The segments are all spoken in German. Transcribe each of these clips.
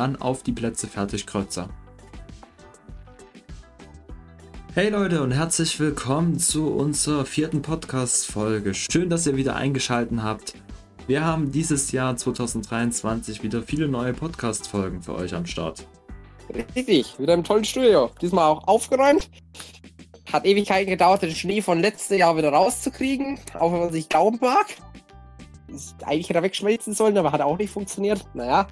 Dann auf die Plätze fertig, Kreuzer. Hey Leute und herzlich willkommen zu unserer vierten Podcast-Folge. Schön, dass ihr wieder eingeschaltet habt. Wir haben dieses Jahr 2023 wieder viele neue Podcast-Folgen für euch am Start. Richtig, wieder im tollen Studio. Diesmal auch aufgeräumt. Hat Ewigkeiten gedauert, den Schnee von letztem Jahr wieder rauszukriegen, auch wenn man sich glauben mag. Eigentlich wieder wegschmelzen sollen, aber hat auch nicht funktioniert. Naja,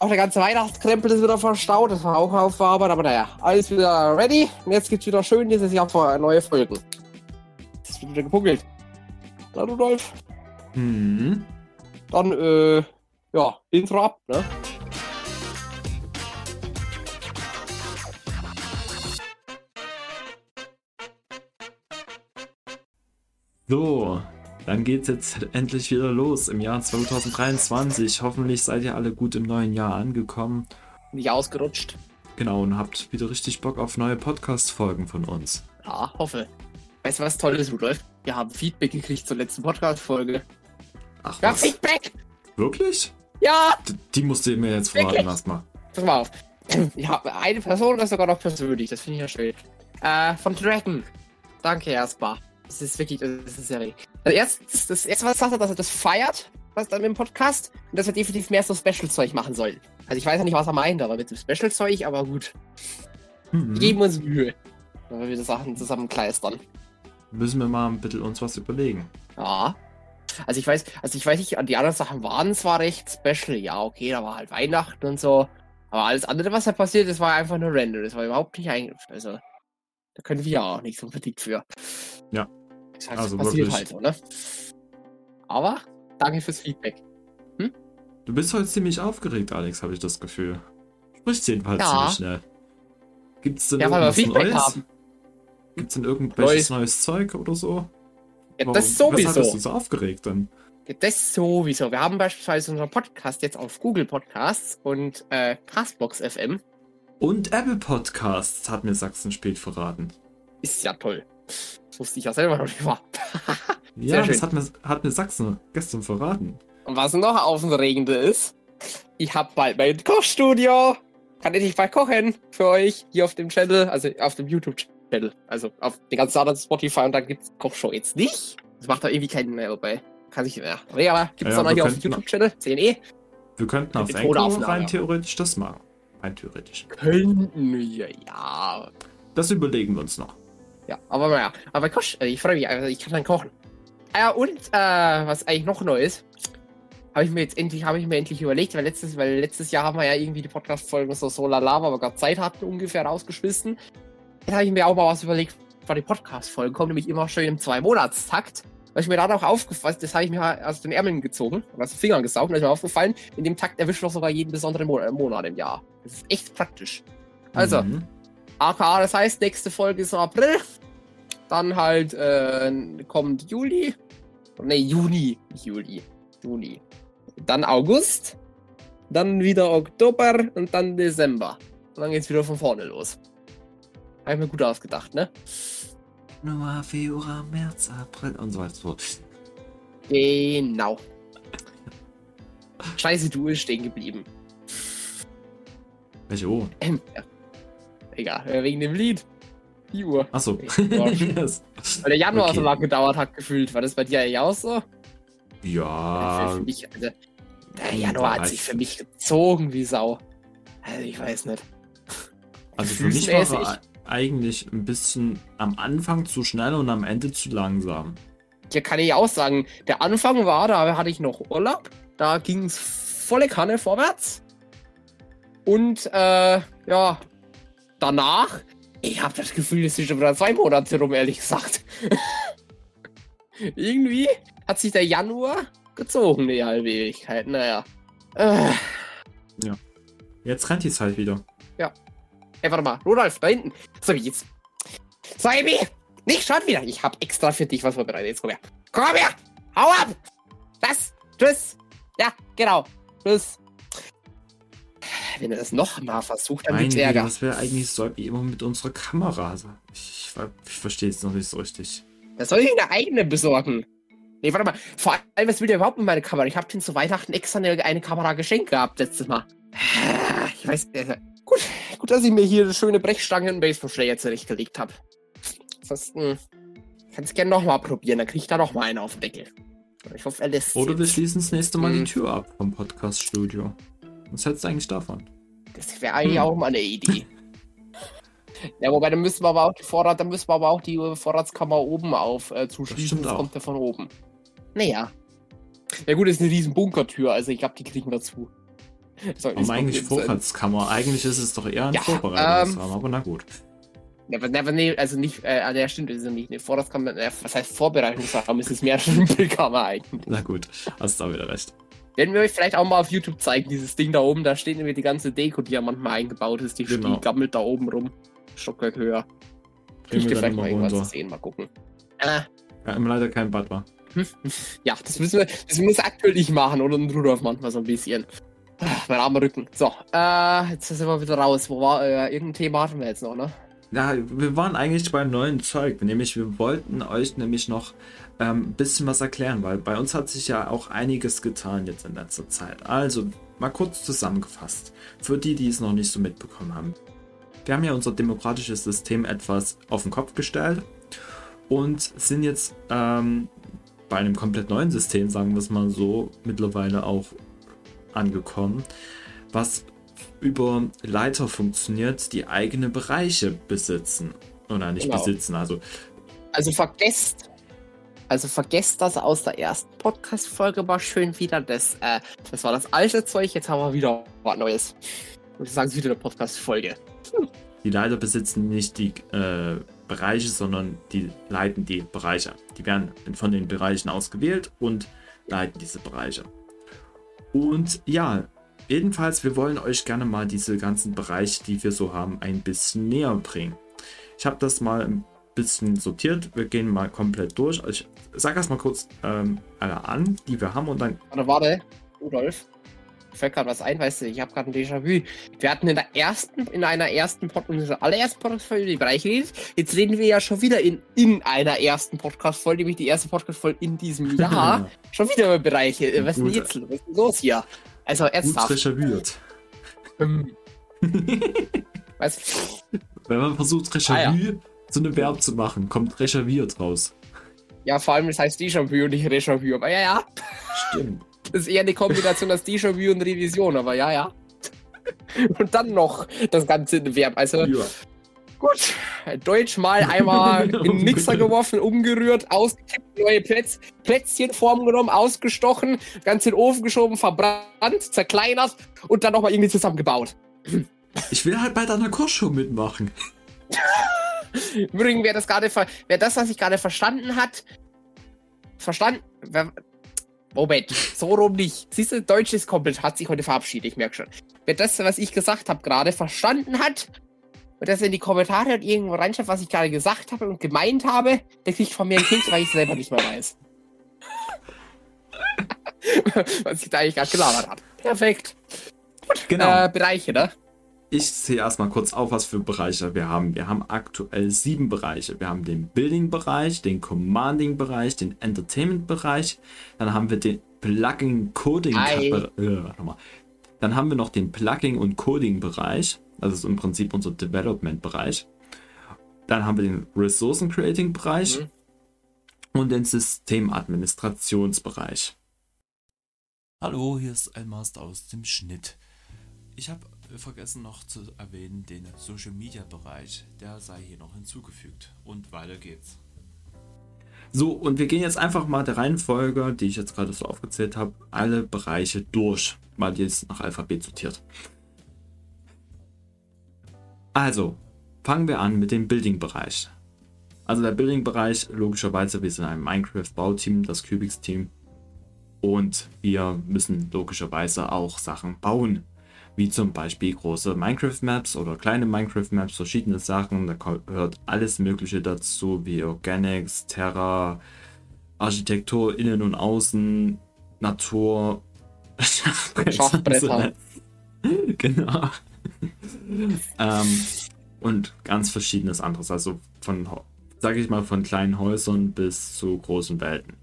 auch der ganze Weihnachtskrempel ist wieder verstaut. Das war auch Aufarbeit, aber naja, alles wieder ready. Und jetzt geht's wieder schön dieses Jahr vor neue Folgen. Jetzt wird wieder gepunkelt. Na, Rudolf? Hm. Dann, äh, ja, Intro ab, ne? So, dann geht's jetzt endlich wieder los im Jahr 2023. Hoffentlich seid ihr alle gut im neuen Jahr angekommen. Nicht ausgerutscht. Genau, und habt wieder richtig Bock auf neue Podcast-Folgen von uns. Ja, hoffe. Weißt du, was toll ist, Rudolf? Wir haben Feedback gekriegt zur letzten Podcast-Folge. Ach, Ja, was? Feedback! Wirklich? Ja! D die musst du mir jetzt verraten erstmal. Pass mal auf. Ja, eine Person ist sogar noch persönlich, das finde ich ja schön. Äh, von Dragon. Danke erstmal. Das ist wirklich, das ist sehr Das erste, das erste was er sagt, dass er das feiert, was dann im Podcast, und dass wir definitiv mehr so Special-Zeug machen sollen. Also ich weiß ja nicht, was er meint, aber mit dem Special-Zeug, aber gut. Mhm. Wir geben uns Mühe. Wenn wir wieder Sachen zusammenkleistern. Müssen wir mal ein bisschen uns was überlegen. Ja. Also ich weiß, also ich weiß nicht, die anderen Sachen waren zwar recht special, ja, okay, da war halt Weihnachten und so. Aber alles andere, was da passiert ist, war einfach nur random. Das war überhaupt nicht eingriff. Also, da können wir ja auch nicht so unbedingt für. Ja. Das heißt, Also passiert wirklich. halt so, ne? Aber, danke fürs Feedback. Du bist heute ziemlich aufgeregt, Alex, habe ich das Gefühl. Sprichst jedenfalls Ja. ziemlich schnell. Gibt's denn Ja, weil wir irgendwas Feedback Neues? haben. Gibt's denn irgendwelches Neues. neues Zeug oder so? Ja, Warum- das Weshalb bist sowieso. du so aufgeregt dann? Ja, Das sowieso. Wir haben beispielsweise unseren Podcast jetzt auf Google Podcasts und äh, Castbox FM. Und Apple Podcasts hat mir Sachsen spät verraten. Ist ja toll. Das wusste ich ja selber noch nicht mal. Ja, das hat mir, hat mir Sachsen gestern verraten. Und was noch aufregender ist, ich habe bald mein Kochstudio. Kann ich bald kochen für euch hier auf dem Channel, also auf dem YouTube-Channel. Also auf den ganzen anderen Spotify und dann gibt's Kochshow jetzt nicht. Das macht da irgendwie keinen mehr dabei. Kann ich mehr. Aber gibt's Ja, doch noch hier auf dem YouTube-Channel? CNE? Wir könnten auf Tonaufnahme. rein theoretisch das machen. Rein theoretisch. Könnten wir, ja. Das überlegen wir uns noch. Ja, aber naja. Aber Koch, äh, ich freue mich, also ich kann dann kochen. Ja, und äh, was eigentlich noch neu ist, habe ich mir jetzt endlich, habe ich mir endlich überlegt, weil letztes, weil letztes Jahr haben wir ja irgendwie die Podcast-Folgen so so lala, weil wir gerade Zeit hatten, ungefähr rausgeschmissen. Jetzt habe ich mir auch mal was überlegt, weil die Podcast-Folgen kommen nämlich immer schön im Zwei-Monats-Takt. Was ich mir dann auch aufgefallen, das habe ich mir aus den Ärmeln gezogen, aus den Fingern gesaugt, und da ist mir aufgefallen, in dem Takt erwischt man sogar jeden besonderen Mo äh, Monat im Jahr. Das ist echt praktisch. Also, Mhm. AKA, das heißt, nächste Folge ist im April. Dann halt äh, kommt Juli. Ne, Juni. Nicht Juli. Juni. Dann August. Dann wieder Oktober und dann Dezember. Und dann geht's wieder von vorne los. Habe ich mir gut ausgedacht, ne? Januar, Februar, März, April und so weiter. So. Genau. Scheiße, du ist stehen geblieben. Welche ja. Egal, wegen dem Lied. Die Uhr. Achso. Yes. Weil der Januar Okay. so lange gedauert hat, gefühlt. War das bei dir eigentlich auch so? ja, für, mich, also, der ja, Januar hat sich für ich. mich gezogen wie Sau. Also ich weiß nicht. also für mich war er eigentlich ein bisschen am Anfang zu schnell und am Ende zu langsam. Hier kann ich auch sagen, der Anfang war, da hatte ich noch Urlaub. Da ging es volle Kanne vorwärts. Und äh, ja, danach, ich habe das Gefühl, es sind schon wieder zwei Monate rum, ehrlich gesagt. Irgendwie hat sich der Januar gezogen, die halbe Ewigkeit. Naja. Äh, Jetzt rennt die Zeit wieder. Ja. Ey, warte mal. Rudolf, da hinten. So, wie jetzt. So, Amy! Nicht schon wieder. Ich habe extra für dich was vorbereitet. Jetzt komm her. Komm her! Hau ab! Das! Tschüss! Ja, genau. Tschüss. Wenn er das noch mal versucht, dann gibt's Ärger. was wäre eigentlich so wie immer mit unserer Kamera? Also, Ich, ich, ich verstehe es noch nicht so richtig. Da soll ich eine eigene besorgen. Nee, warte mal. Vor allem, was will der überhaupt mit meiner Kamera? Ich habe den zu Weihnachten extra eine, eine Kamera geschenkt gehabt letztes Mal. Ich weiß. Äh, gut, gut, dass ich mir hier eine schöne Brechstange und Baseballschläger zurechtgelegt habe. Ansonsten kannst gerne nochmal probieren, dann krieg ich da nochmal einen auf den Deckel. Ich hoffe, er lässt Oder wir schließen das nächste Mal Hm. die Tür ab vom Podcast-Studio. Was hältst du eigentlich davon? Das wäre eigentlich Hm. auch mal eine Idee. Ja, wobei, dann müssen wir aber auch die Vorrat, dann müssen wir aber auch die äh, Vorratskammer oben auf äh, zuschließen. stimmt Das auch. kommt ja von oben. Naja. Ja gut, das ist eine riesen Bunkertür, also ich glaube, die kriegen wir zu. So, Warum eigentlich äh, Vorratskammer? Eigentlich ist es doch eher ein Ja, Vorbereitungsraum, aber na gut. Ja, aber, nee, also nicht, äh, ah, ja stimmt, das ist ja nicht eine Vorratskammer, äh, was heißt Vorbereitungsraum, es ist mehr eine Schwimmkammer eigentlich. Na gut, hast da wieder recht. Werden wir euch vielleicht auch mal auf YouTube zeigen, dieses Ding da oben, da steht nämlich die ganze Deko, die ja manchmal eingebaut ist, die, Genau. gammelt da oben rum. Stockwerk höher. Kriegt ihr vielleicht mal irgendwas runter. zu sehen, mal gucken. Äh, Ja, immer leider kein Butler. ja, das müssen wir, das müssen wir aktuell nicht machen oder ein Rudolf manchmal so ein bisschen. Ah, Mein armer Rücken. So, äh, jetzt sind wir wieder raus. Wo war, äh, irgendein Thema hatten wir jetzt noch, ne? Ja, wir waren eigentlich beim neuen Zeug, nämlich wir wollten euch nämlich noch ähm, ein bisschen was erklären, weil bei uns hat sich ja auch einiges getan jetzt in letzter Zeit. Also mal kurz zusammengefasst, für die, die es noch nicht so mitbekommen haben. Wir haben ja unser demokratisches System etwas auf den Kopf gestellt und sind jetzt ähm, bei einem komplett neuen System, sagen wir es mal so, mittlerweile auch angekommen, was über Leiter funktioniert, die eigene Bereiche besitzen. Oder nicht Genau. besitzen, also Also vergesst, also vergesst das aus der ersten Podcast-Folge mal schön wieder. Das, äh, das war das alte Zeug, jetzt haben wir wieder was Neues. Und ich sage es wieder eine Podcast-Folge. die Leiter besitzen nicht die äh, Bereiche, sondern die leiten die Bereiche. Die werden von den Bereichen ausgewählt und leiten diese Bereiche. Und ja, jedenfalls, wir wollen euch gerne mal diese ganzen Bereiche, die wir so haben, ein bisschen näher bringen. Ich habe das mal bisschen sortiert. Wir gehen mal komplett durch. Ich sage erst mal kurz ähm, alle an, die wir haben und dann Warte, warte, Rudolf. Fällt gerade was ein, weißt du, ich habe gerade ein Déjà-vu. Wir hatten in der ersten, in einer ersten Podcast, in unserer allerersten Podcast-Folge über die Bereiche geredet. Jetzt reden wir ja schon wieder in, in einer ersten Podcast-Folge, nämlich die erste Podcast-Folge in diesem Jahr. schon wieder über Bereiche. Was ist denn jetzt was ist denn los hier? Also ernsthaft. recherchiert. Ähm, was? Wenn man versucht, Ah, Recherche zu einem Verb zu machen, kommt recherchiert raus. Ja, vor allem, das heißt Déjà-vu und nicht Déjà-vu. Aber ja, ja. Stimmt. Das ist eher eine Kombination aus Déjà-vu und Revision, aber ja, ja. Und dann noch das Ganze in Verb. Also Ja. gut, Deutsch mal einmal in den Mixer geworfen, umgerührt, ausgekippt, neue Plätz Plätzchenform genommen, ausgestochen, ganz in den Ofen geschoben, verbrannt, zerkleinert und dann nochmal irgendwie zusammengebaut. Ich will halt bei deiner Kochshow mitmachen. Übrigens, wer das gerade, wer das, was ich gerade verstanden hat, verstanden, wer, Moment, so rum nicht. Siehst du, Deutsch ist komplett, hat sich heute verabschiedet, ich merke schon. Wer das, was ich gesagt habe, gerade verstanden hat und das in die Kommentare und irgendwo reinschreibt, was ich gerade gesagt habe und gemeint habe, der kriegt von mir ein Kind, weil ich selber nicht mehr weiß. was ich da eigentlich gerade gelabert habe. Perfekt. Genau. Äh, Bereiche, ne? Ich zähle erstmal kurz auf, was für Bereiche wir haben. Wir haben aktuell sieben Bereiche. Wir haben den Building-Bereich, den Commanding-Bereich, den Entertainment-Bereich. Dann haben wir den Plugin-Coding. Ei. Äh. Dann haben wir noch den Plugin- und Coding-Bereich. Das ist im Prinzip unser Development-Bereich. Dann haben wir den Ressourcen-Creating-Bereich Mhm. und den Systemadministrationsbereich. Hallo, hier ist ein Master aus dem Schnitt. Ich habe vergessen noch zu erwähnen den Social Media Bereich. Der sei hier noch hinzugefügt. Und weiter geht's. So, und wir gehen jetzt einfach mal der Reihenfolge, die ich jetzt gerade so aufgezählt habe, alle Bereiche durch, die ist nach Alphabet sortiert. Also, fangen wir an mit dem Building-Bereich. Also der Building-Bereich, logischerweise, wir sind ein Minecraft-Bauteam, das Cubics-Team. Und wir müssen logischerweise auch Sachen bauen. Wie zum Beispiel große Minecraft-Maps oder kleine Minecraft-Maps, verschiedene Sachen. Da gehört alles Mögliche dazu, wie Organics, Terra, Architektur innen und außen, Natur, Schachbretter. genau. ähm, und ganz verschiedenes anderes. Also von, sage ich mal, von kleinen Häusern bis zu großen Welten.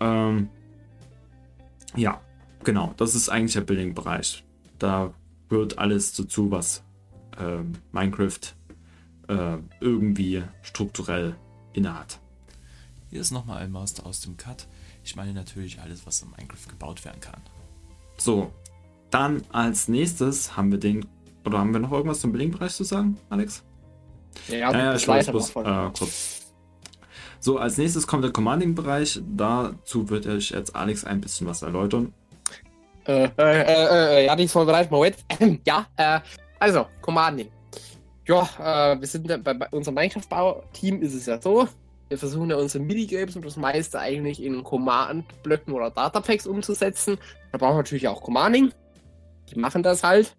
Ähm, ja, genau. Das ist eigentlich der Building-Bereich. Da gehört alles dazu, was äh, Minecraft äh, irgendwie strukturell innehat. Hier ist nochmal ein Master aus dem Cut. Ich meine natürlich alles, was in Minecraft gebaut werden kann. So, dann als nächstes haben wir den. Oder haben wir noch irgendwas zum Building-Bereich zu sagen, Alex? Ja, Ja, ich weiß bloß, äh, kurz. So, als nächstes kommt der Commanding-Bereich. Dazu wird euch jetzt Alex ein bisschen was erläutern. Äh, äh, äh, äh, ja, ist vorbereitet. Moment. ja, äh, also, Commanding. Ja, äh, wir sind ja bei, bei unserem Minecraft-Bau-Team ist es ja so. Wir versuchen ja unsere Minigames und das meiste eigentlich in Command-Blöcken oder Datapacks umzusetzen. Da brauchen wir natürlich auch Commanding. Die machen das halt.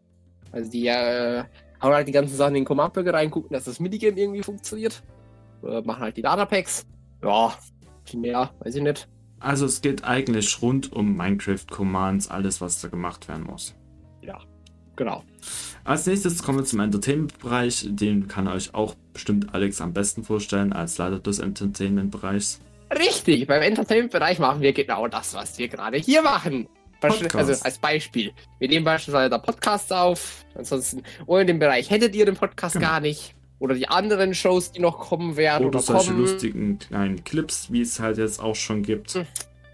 Also die äh, hauen halt die ganzen Sachen in den Command-Blöcke rein, gucken, dass das Minigame irgendwie funktioniert. Äh, machen halt die Datapacks. Ja, viel mehr, weiß ich nicht. Also es geht eigentlich rund um Minecraft-Commands, alles was da gemacht werden muss. Genau. Als nächstes kommen wir zum Entertainment-Bereich. Den kann euch auch bestimmt Alex am besten vorstellen als Leiter des Entertainment-Bereichs. Richtig, beim Entertainment-Bereich machen wir genau das, was wir gerade hier machen. Podcast. Also als Beispiel. Wir nehmen beispielsweise da Podcasts auf. Ansonsten, ohne den Bereich hättet ihr den Podcast Genau. gar nicht. Oder die anderen Shows, die noch kommen werden Oder oder, solche kommen. lustigen kleinen Clips, wie es halt jetzt auch schon gibt. Hm.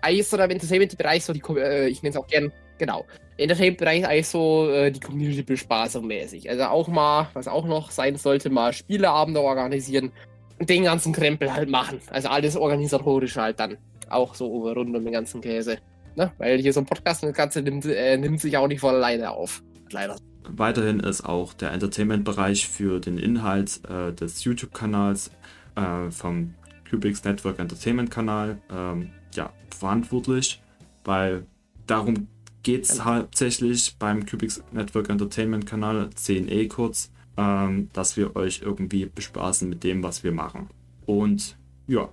Eigentlich ist so der Entertainment-Bereich so die, äh, ich nenne es auch gern, genau. Entertainment-Bereich eigentlich so äh, die Community-Bespaßung mäßig. Also auch mal, was auch noch sein sollte, mal Spieleabende organisieren und den ganzen Krempel halt machen. Also alles organisatorisch halt dann. Auch so rund um den ganzen Käse. Ne? Weil hier so ein Podcast und das Ganze nimmt, äh, nimmt sich auch nicht von alleine auf. Leider. Weiterhin ist auch der Entertainment-Bereich für den Inhalt äh, des YouTube-Kanals äh, vom Cubics Network Entertainment-Kanal ähm, ja, verantwortlich, weil darum geht es hauptsächlich beim Cubics Network Entertainment-Kanal, CNE kurz, ähm, dass wir euch irgendwie bespaßen mit dem, was wir machen. Und ja,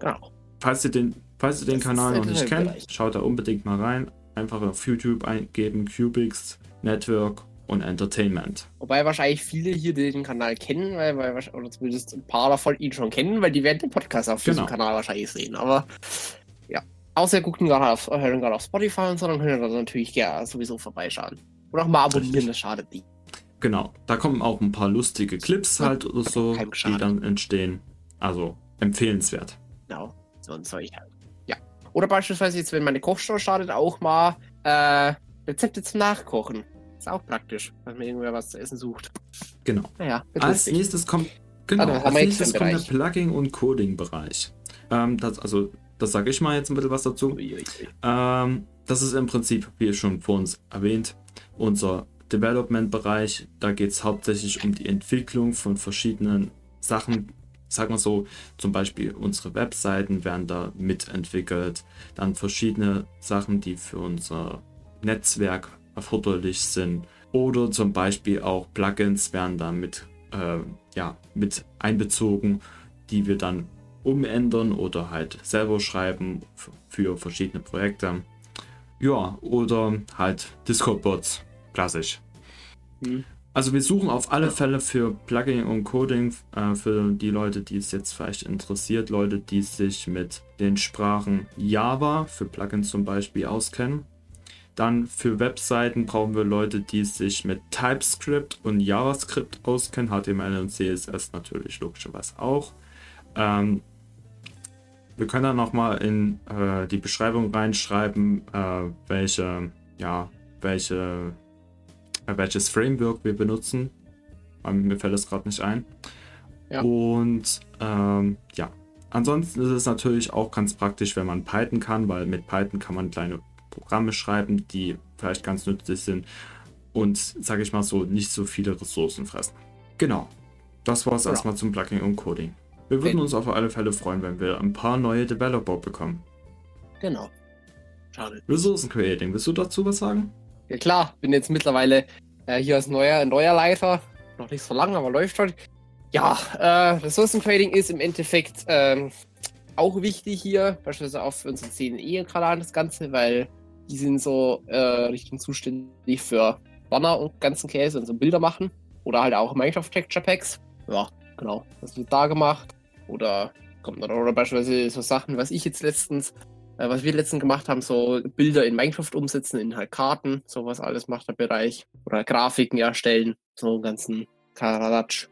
Genau. falls ihr den, falls ihr den Das Kanal noch nicht kennt, schaut da unbedingt mal rein. Einfach auf YouTube eingeben, Cubics Network und Entertainment. Wobei wahrscheinlich viele hier den Kanal kennen, weil, weil oder zumindest ein paar davon ihn schon kennen, weil die werden den Podcast auf diesem Genau. Kanal wahrscheinlich sehen. Aber ja. Außer ihr guckt ihn gerade auf, hören gerade auf Spotify und so, dann könnt ihr da natürlich gerne sowieso vorbeischauen. Oder auch mal abonnieren, Richtig. das schadet nicht. Genau, da kommen auch ein paar lustige Clips halt oder so, die dann entstehen. Also empfehlenswert. Genau. So ein Zeug halt. Ja. Oder beispielsweise jetzt, wenn meine Kochshow startet, auch mal äh, Rezepte zum Nachkochen. Ist auch praktisch, wenn man irgendwer was zu essen sucht. Genau. Naja, Als lustig. nächstes kommt, genau, haben als nächstes kommt der. Plugin- und Coding-Bereich. Ähm, das, also, das sage ich mal jetzt ein bisschen was dazu. Ähm, das ist im Prinzip, wie schon vor uns erwähnt, unser Development-Bereich. Da geht es hauptsächlich um die Entwicklung von verschiedenen Sachen. Sagen wir so, zum Beispiel unsere Webseiten werden da mitentwickelt. Dann verschiedene Sachen, die für unser Netzwerk erforderlich sind. Oder zum Beispiel auch Plugins werden da mit, äh, ja, mit einbezogen, die wir dann umändern oder halt selber schreiben für verschiedene Projekte. Ja, oder halt Discord-Bots, klassisch. Hm. Also wir suchen auf alle. Fälle für Plugin und Coding äh, für die Leute, die es jetzt vielleicht interessiert, Leute, die sich mit den Sprachen Java für Plugins zum Beispiel auskennen. Dann für Webseiten brauchen wir Leute, die sich mit TypeScript und JavaScript auskennen, HTML und CSS natürlich logischerweise auch. Ähm, wir können dann nochmal in äh, die Beschreibung reinschreiben, äh, welche, ja, welche, äh, welches Framework wir benutzen. Ähm, Mir fällt das gerade nicht ein. Ja. Und ähm, ja, ansonsten ist es natürlich auch ganz praktisch, wenn man Python kann, weil mit Python kann man kleine Programme schreiben, die vielleicht ganz nützlich sind und, sage ich mal so, nicht so viele Ressourcen fressen. Genau. Das war es Ja. erstmal zum Plugin und Coding. Wir würden uns auf alle Fälle freuen, wenn wir ein paar neue Developer bekommen. Genau. Schade. Ressourcen Creating, willst du dazu was sagen? Ja klar, bin jetzt mittlerweile äh, hier als neuer, neuer Leiter. Noch nicht so lange, aber läuft schon. Ja, äh, Ressourcentrading ist im Endeffekt ähm, auch wichtig hier, beispielsweise auch für unseren CNE-Kanal das Ganze, weil die sind so äh, Richtung zuständig für Banner und ganzen Käse und so Bilder machen. Oder halt auch Minecraft Texture Packs. Ja, genau. Das wird da gemacht. Oder kommt dann oder beispielsweise so Sachen, was ich jetzt letztens, äh, was wir letztens gemacht haben, so Bilder in Minecraft umsetzen, in halt Karten, sowas alles macht der Bereich. Oder Grafiken erstellen, so einen ganzen Karadatsch.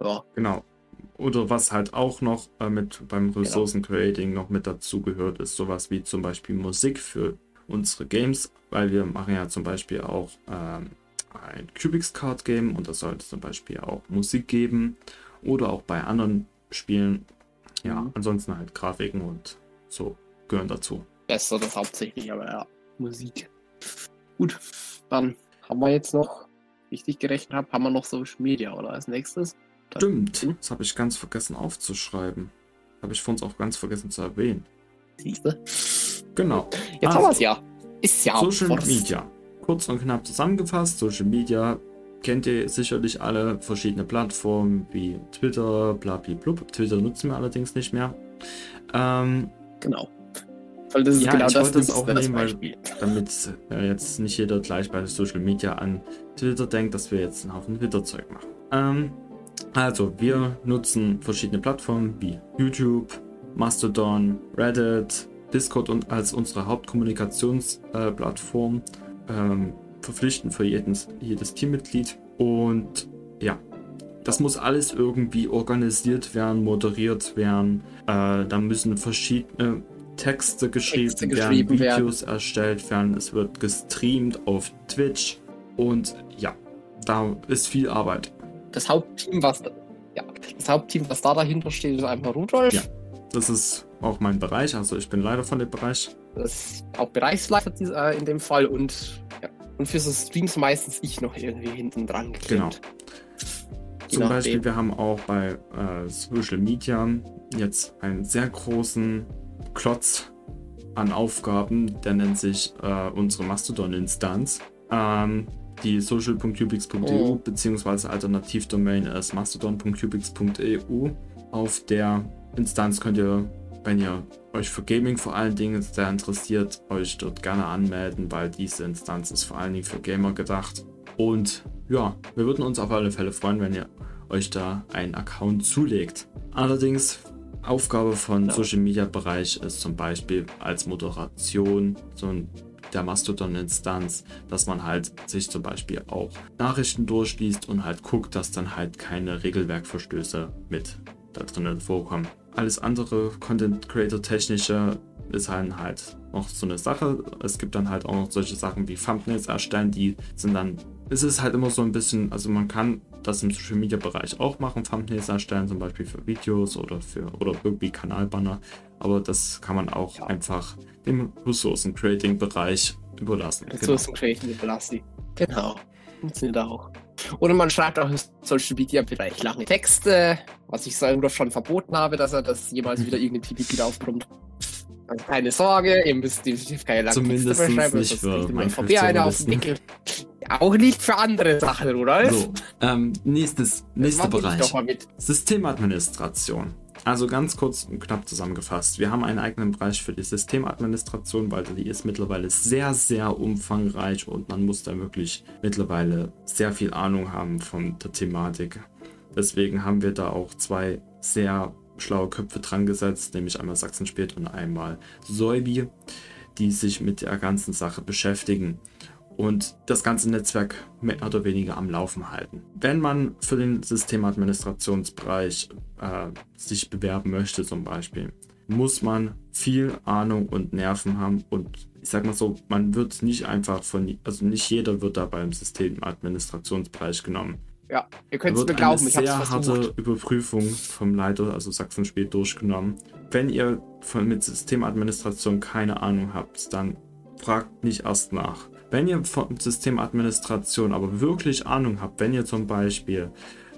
Ja. Genau. Oder was halt auch noch äh, mit beim genau. Ressourcencreating noch mit dazu gehört, ist sowas wie zum Beispiel Musik für unsere Games, weil wir machen ja zum Beispiel auch ähm, ein Cubics Card Game und das sollte zum Beispiel auch Musik geben oder auch bei anderen Spielen. Ja, mhm. ansonsten halt Grafiken und so gehören dazu. Das ist so das hauptsächlich, aber ja, Musik. Gut, dann haben wir jetzt noch, richtig gerechnet habe, haben wir noch Social Media oder als nächstes? Stimmt, hm? das habe ich ganz vergessen aufzuschreiben. Habe ich vor uns auch ganz vergessen zu erwähnen. Siehst du? Genau. Jetzt also, haben wir es ja. Ist ja Social Media kurz und knapp zusammengefasst. Social Media kennt ihr sicherlich alle verschiedene Plattformen wie Twitter, blablabla. Twitter nutzen wir allerdings nicht mehr. Ähm, genau. Weil das ist ja, genau ich das, wollte das auch nehmen, weil, damit äh, jetzt nicht jeder gleich bei Social Media an Twitter denkt, dass wir jetzt einen Haufen Twitter-Zeug machen. Ähm, also, wir nutzen verschiedene Plattformen wie YouTube, Mastodon, Reddit, Discord und als unsere Hauptkommunikationsplattform. Äh, ähm, verpflichtend für jedes, jedes Teammitglied. Und ja, das muss alles irgendwie organisiert werden, moderiert werden. Äh, da müssen verschiedene Texte geschrieben, Texte geschrieben werden, Videos werden. erstellt werden. Es wird gestreamt auf Twitch. Und ja, da ist viel Arbeit. Das Hauptteam, was, ja, das Hauptteam, was da dahinter steht, ist einfach Rudolf. Ja, das ist auch mein Bereich. Also ich bin leider von dem Bereich. Das ist auch Bereichsleiter äh, in dem Fall und, ja. und für so Streams meistens ich noch irgendwie hinten dran Genau. Zum Beispiel, wir haben auch bei äh, Social Media jetzt einen sehr großen Klotz an Aufgaben, der nennt sich äh, unsere Mastodon-Instanz. Ähm, die social.cubics.eu oh. beziehungsweise Alternativdomain ist mastodon.cubics.eu. Auf der Instanz könnt ihr wenn ihr euch für Gaming vor allen Dingen sehr interessiert, euch dort gerne anmelden, weil diese Instanz ist vor allen Dingen für Gamer gedacht. Und ja, wir würden uns auf alle Fälle freuen, wenn ihr euch da einen Account zulegt. Allerdings, Aufgabe von Social Media Bereich ist zum Beispiel als Moderation so der Mastodon-Instanz, dass man halt sich zum Beispiel auch Nachrichten durchliest und halt guckt, dass dann halt keine Regelwerkverstöße mit da drinnen vorkommen. Alles andere Content Creator technische ist halt, halt noch so eine Sache. Es gibt dann halt auch noch solche Sachen wie Thumbnails erstellen, die sind dann, es ist halt immer so ein bisschen, also man kann das im Social Media Bereich auch machen, Thumbnails erstellen, zum Beispiel für Videos oder für oder irgendwie Kanalbanner. Aber das kann man auch ja. einfach dem Ressourcen Creating Bereich überlassen. Ressourcen genau. Creating überlassen. Genau. Funktioniert auch. Oder man schreibt auch im Social Media Bereich lange Texte, was ich selber schon verboten habe, dass er das jemals wieder irgendein PvP wieder aufbrummt. Also keine Sorge, ihr müsst definitiv keine langen Zumindest Texte beschreiben, nicht für mein VP einer auf den Deckel. Auch nicht für andere Sachen, oder? So, ähm, nächstes, nächster Bereich. Systemadministration. Also ganz kurz und knapp zusammengefasst. Wir haben einen eigenen Bereich für die Systemadministration, weil die ist mittlerweile sehr, sehr umfangreich und man muss da wirklich mittlerweile sehr viel Ahnung haben von der Thematik. Deswegen haben wir da auch zwei sehr schlaue Köpfe dran gesetzt, nämlich einmal Sachsen-Spielt und einmal Säubi, die sich mit der ganzen Sache beschäftigen und das ganze Netzwerk mehr oder weniger am Laufen halten. Wenn man für den Systemadministrationsbereich äh, sich bewerben möchte zum Beispiel, muss man viel Ahnung und Nerven haben und ich sag mal so, man wird nicht einfach von, also nicht jeder wird da beim Systemadministrationsbereich genommen. Ja, ihr könnt es mir glauben, ich habe sehr harte Überprüfung vom Leiter, also Sachsen Spiel durchgenommen. Wenn ihr von, mit Systemadministration keine Ahnung habt, dann fragt nicht erst nach. Wenn ihr von Systemadministration aber wirklich Ahnung habt, wenn ihr zum Beispiel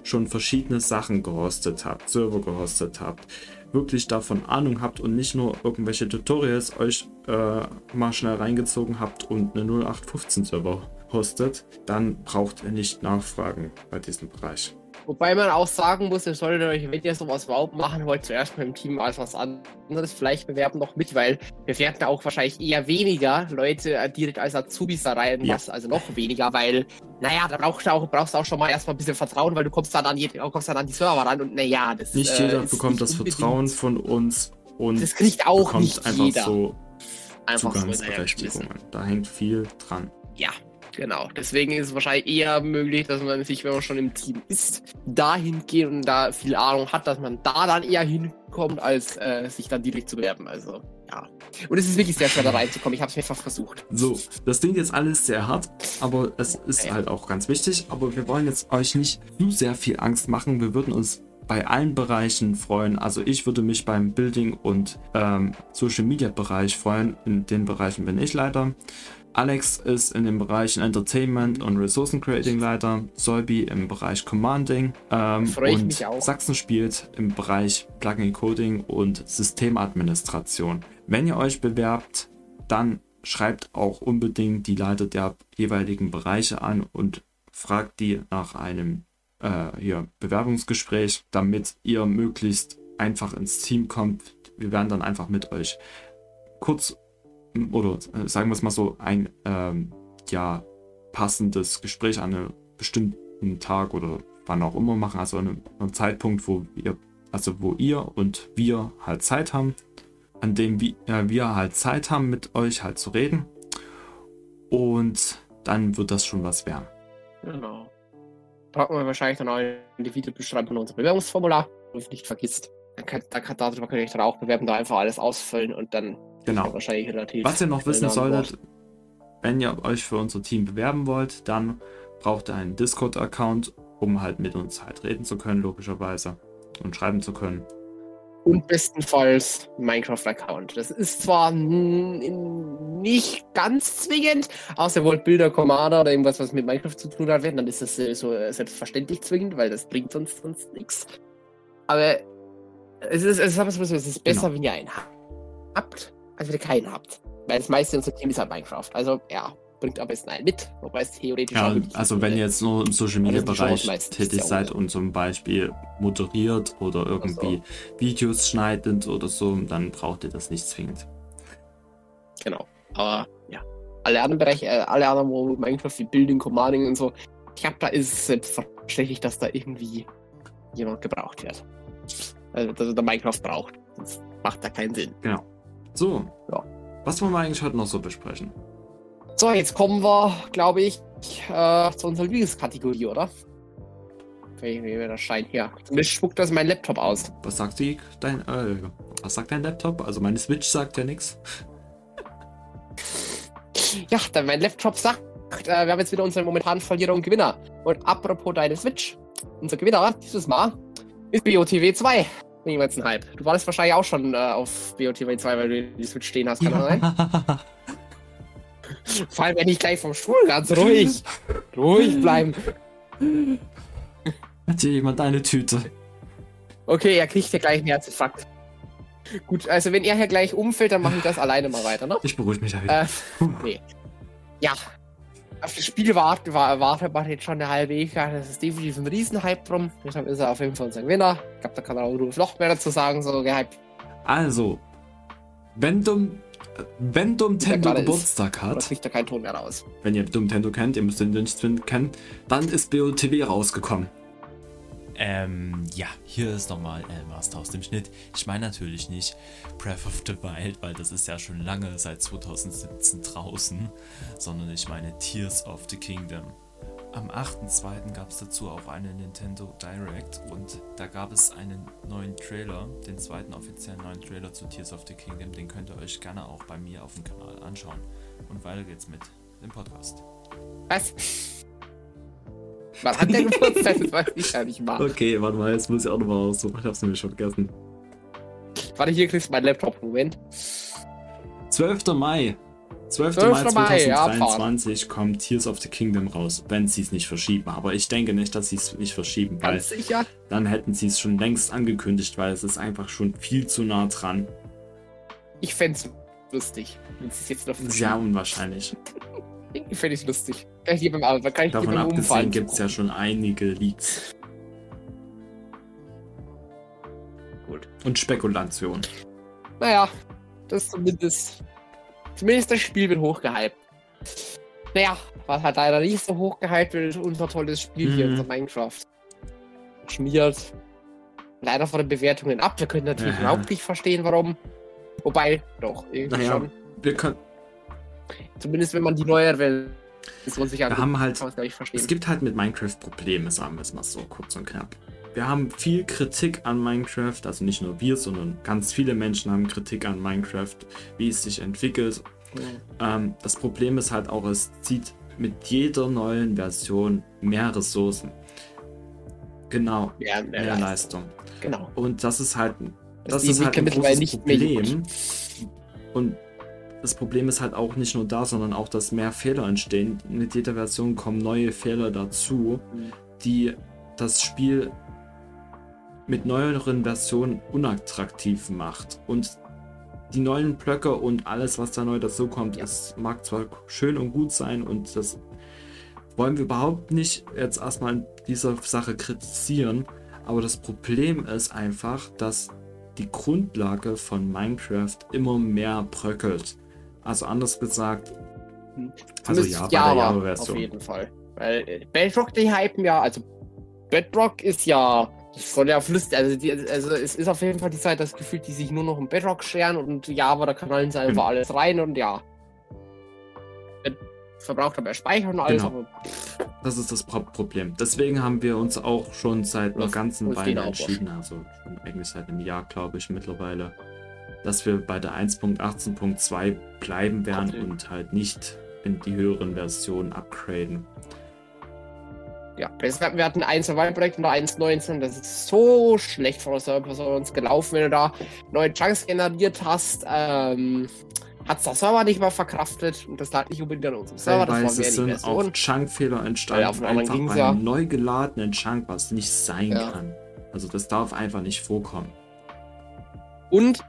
schon verschiedene Sachen gehostet habt, Server gehostet habt, wirklich davon Ahnung habt und nicht nur irgendwelche Tutorials euch äh, mal schnell reingezogen habt und eine 0815 Server hostet, dann braucht ihr nicht nachfragen bei diesem Bereich. Wobei man auch sagen muss, ihr solltet euch, wenn ihr sowas überhaupt machen wollt, zuerst mit dem Team als was anderes vielleicht bewerben noch mit, weil wir werden auch wahrscheinlich eher weniger Leute äh, direkt als Azubis da rein, Ja. also noch weniger, weil, naja, da brauchst du auch, brauchst du auch schon mal erstmal ein bisschen Vertrauen, weil du kommst dann an, die, kommst dann an die Server ran und naja, das Nicht äh, jeder ist bekommt nicht das unbedingt- Vertrauen von uns und Das kriegt auch bekommt nicht einfach jeder. so Einfach so, Zugangsberechtigungen. da hängt viel dran. Ja, genau. Deswegen ist es wahrscheinlich eher möglich, dass man sich, wenn man schon im Team ist, dahin geht und da viel Ahnung hat, dass man da dann eher hinkommt, als äh, sich dann direkt zu bewerben. Also, ja. Und es ist wirklich sehr schwer da reinzukommen. Ich habe es mehrfach versucht. So, das klingt jetzt alles sehr hart, aber es ist Ja. halt auch ganz wichtig. Aber wir wollen jetzt euch nicht zu sehr viel Angst machen. Wir würden uns bei allen Bereichen freuen. Also ich würde mich beim Building und ähm, Social Media Bereich freuen. In den Bereichen bin ich Leiter. Alex ist in den Bereichen Entertainment und Ressourcen Creating Leiter. Solby im Bereich Commanding. Ähm, und. Sachsen spielt im Bereich Plugin Coding und Systemadministration. Wenn ihr euch bewerbt, dann schreibt auch unbedingt die Leiter der jeweiligen Bereiche an und fragt die nach einem äh, hier, Bewerbungsgespräch, damit ihr möglichst einfach ins Team kommt. Wir werden dann einfach mit euch kurz oder äh, sagen wir es mal so ein ähm, ja passendes Gespräch an einem bestimmten Tag oder wann auch immer machen, also an einem, einem Zeitpunkt, wo ihr also wo ihr und wir halt Zeit haben, an dem wir, äh, wir halt Zeit haben, mit euch halt zu reden. Und dann wird das schon was werden. Genau. Packen wir wahrscheinlich dann auch in die Videobeschreibung unser Bewerbungsformular, nicht vergisst. Dann kann, dann kann, darüber könnt ihr euch dann auch bewerben, da einfach alles ausfüllen und dann Genau. wahrscheinlich relativ. Was ihr noch wissen solltet, wenn ihr euch für unser Team bewerben wollt, dann braucht ihr einen Discord-Account, um halt mit uns halt reden zu können, logischerweise. Und schreiben zu können. Und bestenfalls Minecraft-Account. Das ist zwar nicht ganz zwingend, außer ihr wollt Bilder, Commander oder irgendwas, was mit Minecraft zu tun hat, werden, dann ist das äh, so äh, selbstverständlich zwingend, weil das bringt uns sonst nichts. Aber es ist, es ist, es ist, es ist besser, Genau. wenn ihr einen habt, als wenn ihr keinen habt. Weil das meiste unser Team ist halt Minecraft. Also ja, bringt am besten einen mit, wobei es theoretisch Ja, also wenn ihr jetzt nur im Social Media Also Bereich tätig ja seid und zum Beispiel moderiert oder irgendwie Videos schneidet oder so, dann braucht ihr das nicht zwingend. Genau. Aber ja, alle anderen Bereiche, äh, alle anderen, wo Minecraft wie Building, Commanding und so, ich glaube, da ist es selbstverständlich, dass da irgendwie jemand gebraucht wird. Also, dass er da Minecraft braucht. Sonst macht da keinen Sinn. So, Ja. was wollen wir eigentlich heute noch so besprechen? So, jetzt kommen wir, glaube ich, äh, zu unserer Lieblingskategorie, oder? Wie wie mir das scheint hier. Zumindest spuckt das mein Laptop aus. Was sagt die, dein, äh, was sagt dein Laptop? Also meine Switch sagt ja nichts. Ja, dann mein Laptop sagt, äh, wir haben jetzt wieder unseren momentanen Verlierer und Gewinner. Und apropos deine Switch, unser Gewinner dieses Mal ist BOTW 2. Niemals ein Hype. Du warst wahrscheinlich auch schon äh, auf BOTW 2, weil du die Switch stehen hast, kann das sein? Vor allem, wenn ich gleich vom Stuhl ganz ruhig. ruhig bleiben. Hat hier jemand eine Tüte? Okay, er kriegt ja gleich einen Herzinfarkt. Gut, also wenn er hier gleich umfällt, dann mache ich das alleine mal weiter, ne? Ich beruhige mich da wieder. Äh, nee. Ja. Auf das Spiel wartet, war, wartet man jetzt schon eine halbe Ewigkeit. Das ist definitiv ein Riesenhype drum. Deshalb ist er auf jeden Fall unser Gewinner. Ich glaube, da kann auch noch mehr dazu sagen, so gehypt. Also, wenn Dum, wenn Dumtendo ist. Geburtstag Aber hat, kriegt da kein Ton mehr raus. wenn ihr Dumtendo kennt, ihr müsst den nicht kennen, dann ist BOTW rausgekommen. Ähm, ja, hier ist nochmal El Master aus dem Schnitt. Ich meine natürlich nicht Breath of the Wild, weil das ist ja schon lange seit 2017 draußen, sondern ich meine Tears of the Kingdom. Am 8.2. gab es dazu auch eine Nintendo Direct und da gab es einen neuen Trailer, den zweiten offiziellen neuen Trailer zu Tears of the Kingdom. Den könnt ihr euch gerne auch bei mir auf dem Kanal anschauen. Und weiter geht's mit dem Podcast. Was? Wann hat der Geburtstag? Das weiß ich ja nicht mal. Okay, warte mal, jetzt muss ich auch nochmal aussuchen. Ich hab's nämlich schon vergessen. Warte, hier kriegst du meinen Laptop. Moment. 12. Mai 12. 12. Mai Mai, ja, 2023 kommt Tears of the Kingdom raus, wenn sie es nicht verschieben. Aber ich denke nicht, dass sie es nicht verschieben, weil Ganz sicher. dann hätten sie es schon längst angekündigt, weil es ist einfach schon viel zu nah dran. Ich fände es lustig, wenn sie es jetzt noch Sehr unwahrscheinlich. Ich fände es lustig. Kann ich dir beim, kann ich Davon abgesehen gibt es ja schon einige Leaks Gut. und Spekulationen. Naja, das zumindest. Zumindest das Spiel wird hochgehypt. Naja, was halt leider nicht so hochgehypt wird, ist unser tolles Spiel hier, Mhm. unser Minecraft. Schmiert. Leider von den Bewertungen ab. Wir können natürlich überhaupt nicht verstehen, warum. Wobei, doch, irgendwie Naja, schon. wir können, Zumindest wenn man die Version sich wir haben halt es, gibt halt mit Minecraft Probleme, sagen wir es mal so kurz und knapp. Wir haben viel Kritik an Minecraft, also nicht nur wir, sondern ganz viele Menschen haben Kritik an Minecraft, wie es sich entwickelt. Ähm, das Problem ist halt auch, es zieht mit jeder neuen Version mehr Ressourcen. Genau, ja, mehr ja, Leistung. Genau. Und das ist halt, das die ist halt ein großes mehr Problem. Und das Problem ist halt auch nicht nur da, sondern auch, dass mehr Fehler entstehen. Mit jeder Version kommen neue Fehler dazu, die das Spiel mit neueren Versionen unattraktiv macht. Und die neuen Blöcke und alles, was da neu dazu kommt, Ja. es mag zwar schön und gut sein und das wollen wir überhaupt nicht jetzt erstmal in dieser Sache kritisieren, aber das Problem ist einfach, dass die Grundlage von Minecraft immer mehr bröckelt. Also anders gesagt, also Zumindest ja, der Java, auf jeden Fall. Weil äh, Bedrock, die hypen ja, also Bedrock ist ja, soll ja flüssig, also, die, also es ist auf jeden Fall die Zeit, das Gefühl, die sich nur noch um Bedrock scheren und Java, da knallen sie einfach Genau. alles rein und ja. Äh, Verbraucht aber Speicher und alles, Genau. aber Das ist das Pro Problem. Deswegen haben wir uns auch schon seit einer ganzen Weile entschieden, also schon eigentlich seit einem Jahr, glaube ich, mittlerweile, dass wir bei der 1.18.2 bleiben werden Okay. und halt nicht in die höheren Versionen upgraden. ja. Das- Wir hatten ein Survival-Projekt unter 1.19, das ist so schlecht von der Server uns gelaufen, wenn du da neue Chunks generiert hast, ähm, hat der Server nicht mal verkraftet und das lag nicht unbedingt an unserem Server, das war die sind auch Chunkfehler entstanden, auf einfach ging's bei ja. einem neu geladenen Chunk, was nicht sein Ja. kann. Also das darf einfach nicht vorkommen. Und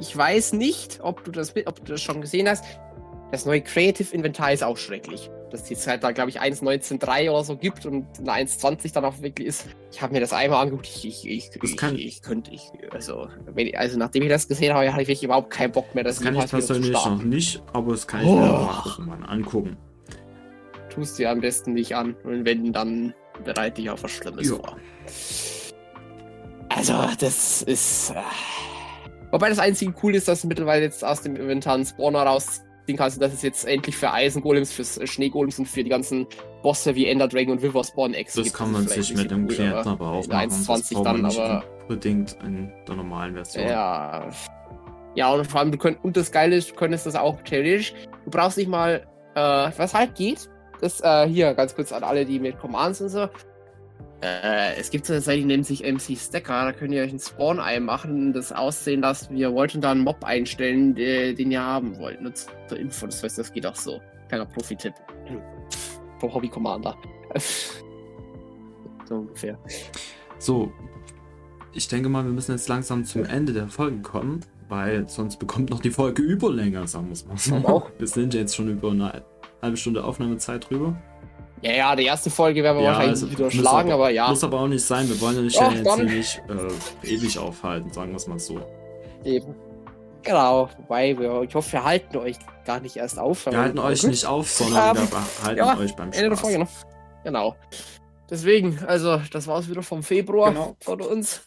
ich weiß nicht, ob du das, ob du das schon gesehen hast. Das neue Creative Inventar ist auch schrecklich. Dass die Zeit da, glaube ich, 1.19.3 oder so gibt und eine 1.20 dann auch wirklich ist. Ich habe mir das einmal angeguckt. Ich, ich, ich, Das ich, kann- ich könnte, ich, also, ich- also nachdem ich das gesehen habe, hatte ich wirklich überhaupt keinen Bock mehr, Das kann ich persönlich noch nicht, aber das kann ich mir Oh. auch irgendwann angucken. Tust dir am besten nicht an. Und wenn, dann bereite dich auf was Schlimmes Ja. vor. Also, das ist. Äh... Wobei das einzige cool ist, dass du mittlerweile jetzt aus dem Inventar einen Spawner rausziehen kannst. und Das ist jetzt endlich für Eisengolems, für Schneegolems und für die ganzen Bosse wie Ender Dragon und River Spawn X. Das kann man sich mit dem Klienten aber auch machen. Das 1.20 braucht man dann, nicht aber- unbedingt in der normalen Version. Ja. Ja, und vor allem, du könnt, und das Geile ist, du könntest das auch theoretisch. Du brauchst nicht mal, äh, was halt geht, das, äh, hier, ganz kurz an alle, die mit Commands und so. Äh, es gibt so eine Seite, die nennt sich MC Stacker, da könnt ihr euch ein Spawn-Ei machen, das aussehen lassen, wie ihr wollt und dann einen Mob einstellen, der, den ihr haben wollt. Nur zur Info, das heißt, das geht auch so. Kleiner Profi-Tipp. Pro Hobby-Commander. so ungefähr. So, ich denke mal, wir müssen jetzt langsam zum Ende der Folge kommen, weil sonst bekommt noch die Folge Überlänge, sagen wir es mal so. Wir sind jetzt schon über eine halbe Stunde Aufnahmezeit drüber. Ja, ja, die erste Folge werden wir wahrscheinlich also wieder schlagen, aber ja. Muss aber auch nicht sein, wir wollen ja nicht, Ach, jetzt dann. nicht äh, ewig aufhalten, sagen wir es mal so. Eben. Genau, wobei wir, ich hoffe, wir halten euch gar nicht erst auf. Wir halten euch nicht auf, sondern Ähm, wir halten ja, euch beim Ende der Folge Spaß. noch. Genau. Deswegen, also, das war's wieder vom Februar Genau. von uns.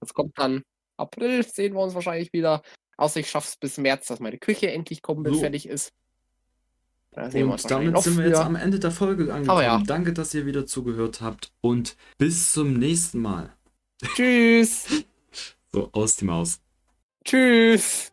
Jetzt kommt dann April, sehen wir uns wahrscheinlich wieder. Außer ich schaff's bis März, dass meine Küche endlich komplett So. fertig ist. Da sehen wir uns Und damit sind wir jetzt am Ende der Folge angekommen. Ja. Danke, dass ihr wieder zugehört habt und bis zum nächsten Mal. Tschüss. So, aus die Maus. Tschüss.